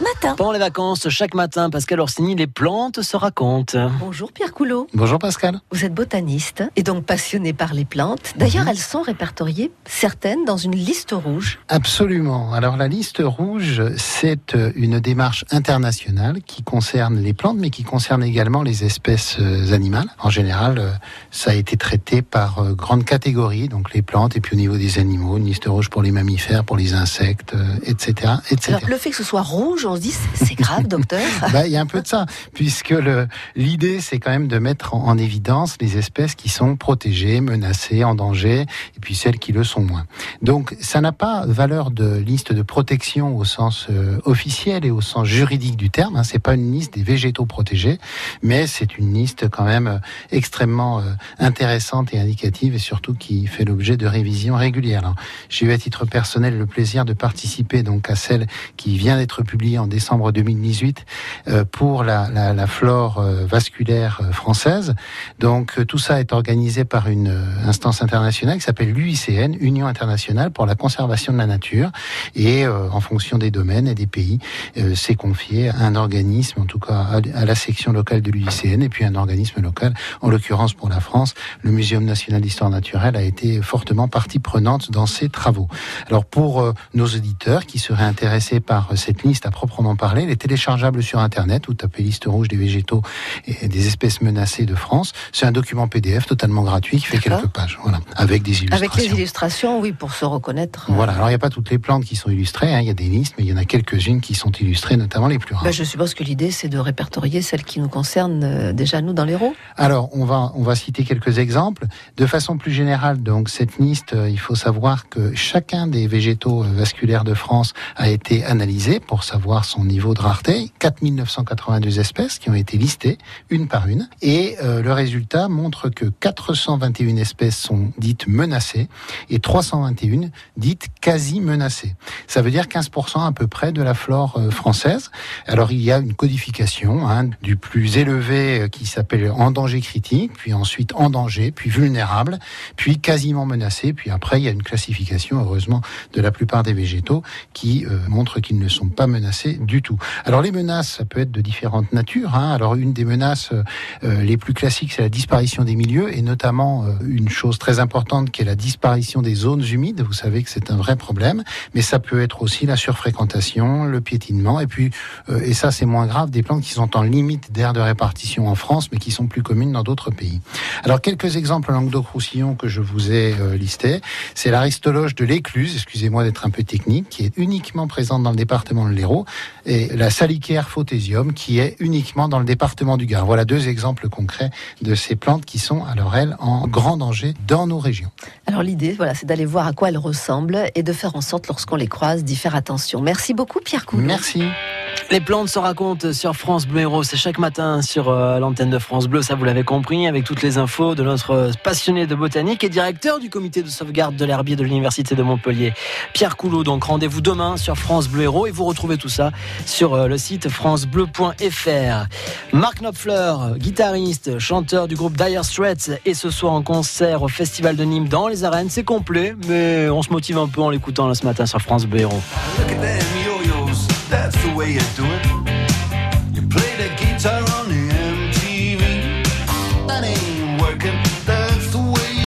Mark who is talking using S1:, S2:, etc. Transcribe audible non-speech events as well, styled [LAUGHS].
S1: matin.
S2: Pendant les vacances, chaque matin, Pascal Orsini, les plantes se racontent.
S3: Bonjour Pierre Coulot.
S4: Bonjour Pascal.
S3: Vous êtes botaniste et donc passionné par les plantes. D'ailleurs,
S4: Mhm.
S3: elles sont répertoriées, certaines, dans une liste rouge.
S4: Absolument. Alors la liste rouge, c'est euh, une démarche internationale qui concerne les plantes, mais qui concerne également les espèces euh, animales. En général, euh, ça a été traité par grandes catégories, donc les plantes, et puis au niveau des animaux, une liste rouge pour les mammifères, pour les insectes, etc., etc.
S3: Alors, le fait que ce soit rouge, on se dit, c'est grave, docteur. [LAUGHS]
S4: Bah, il y a un peu de ça, puisque l'idée, c'est quand même de mettre en, en évidence les espèces qui sont protégées, menacées, en danger, et puis celles qui le sont moins. Donc, ça n'a pas valeur de liste de protection au sens euh, officiel et au sens juridique du terme. Hein. C'est pas une liste des végétaux protégés, mais c'est une liste quand même euh, extrêmement euh, intéressante et indicative, et surtout qui fait l'objet de révisions régulières. J'ai eu à titre personnel le plaisir de participer donc à celle qui vient d'être publiée en décembre 2018 euh, pour la, flore euh, vasculaire euh, française. Donc tout ça est organisé par une instance internationale qui s'appelle l'UICN, Union internationale pour la conservation de la nature, et en fonction des domaines et des pays, c'est confié à un organisme, en tout cas à, la section locale de l'UICN, et puis un organisme local, en l'occurrence pour la France, le Muséum national d'histoire naturelle a été fortement partie prenante dans ces travaux. Alors pour nos auditeurs qui seraient intéressés par cette liste à proprement parler, elle est téléchargeable sur Internet. Vous tapez liste rouge des végétaux et des espèces menacées de France. C'est un document PDF totalement gratuit qui fait quelques pages, voilà, avec des illustrations.
S3: Avec les illustrations, oui, pour se reconnaître.
S4: Voilà. Alors il n'y a pas toutes les plantes qui sont illustrées. hein. Il y a des listes, mais il y en a quelques-unes qui sont illustrées, notamment les plus rares.
S3: Bah, je suppose que l'idée, c'est de répertorier celles qui nous concernent euh, déjà, nous, dans l'Hérault.
S4: Alors, on va, on va citer quelques exemples. De façon plus générale, donc, cette liste, euh, il faut savoir que chacun des végétaux euh, vasculaires de France a été analysé pour savoir son niveau de rareté. 4982 espèces qui ont été listées, une par une. Et euh, le résultat montre que 421 espèces sont dites menacées et 321 dites quasi menacées. Ça veut dire 15% à peu près de la flore euh, française. Alors, il y a une codification hein, du plus élevé euh, qui s'appelle en danger critique, puis ensuite en danger, puis vulnérable, puis quasiment menacé, puis après il y a une classification, heureusement, de la plupart des végétaux qui euh, montre qu'ils ne sont pas menacés du tout. Alors les menaces, ça peut être de différentes natures. Hein. Alors une des menaces euh, euh, les plus classiques, c'est la disparition des milieux, et notamment euh, une chose très importante qui est la disparition des zones humides. Vous savez que c'est un vrai problème, mais ça peut être aussi la surfréquentation, le piétinement, et puis, euh, et ça c'est moins grave, des plantes qui sont en limite d'aire de répartition en France, mais qui sont plus communes dans d'autres pays. Alors quelques exemples en Languedoc-Roussillon que je vous ai euh, listés. C'est l'aristologe de l'écluse, excusez-moi d'être un peu technique, qui est uniquement présente dans le département de l'Hérault, et la salicaire photésium, qui est uniquement dans le département du Gard. Voilà deux exemples concrets de ces plantes qui sont, alors elles, en grand danger dans nos régions.
S3: Alors, l'idée, voilà, c'est d'aller voir à quoi elles ressemblent et de faire en sorte, lorsqu'on les croise, d'y faire attention. Merci beaucoup, Pierre Coulot.
S4: Merci.
S2: Les plantes se racontent sur France Bleu Héros. C'est chaque matin sur euh, l'antenne de France Bleu. Ça, vous l'avez compris, avec toutes les infos de notre euh, passionné de botanique et directeur du comité de sauvegarde de l'herbier de l'Université de Montpellier, Pierre Coulot. Donc, rendez-vous demain sur France Bleu Héros et vous retrouvez tout ça sur euh, le site francebleu.fr. Marc Knopfler, guitariste, chanteur du groupe Dire Straits et ce soir en concert au Festival de Nîmes dans les arènes. C'est complet, mais on se motive un peu en l'écoutant ce matin sur France Bleu Héros.
S5: That's the way you do it.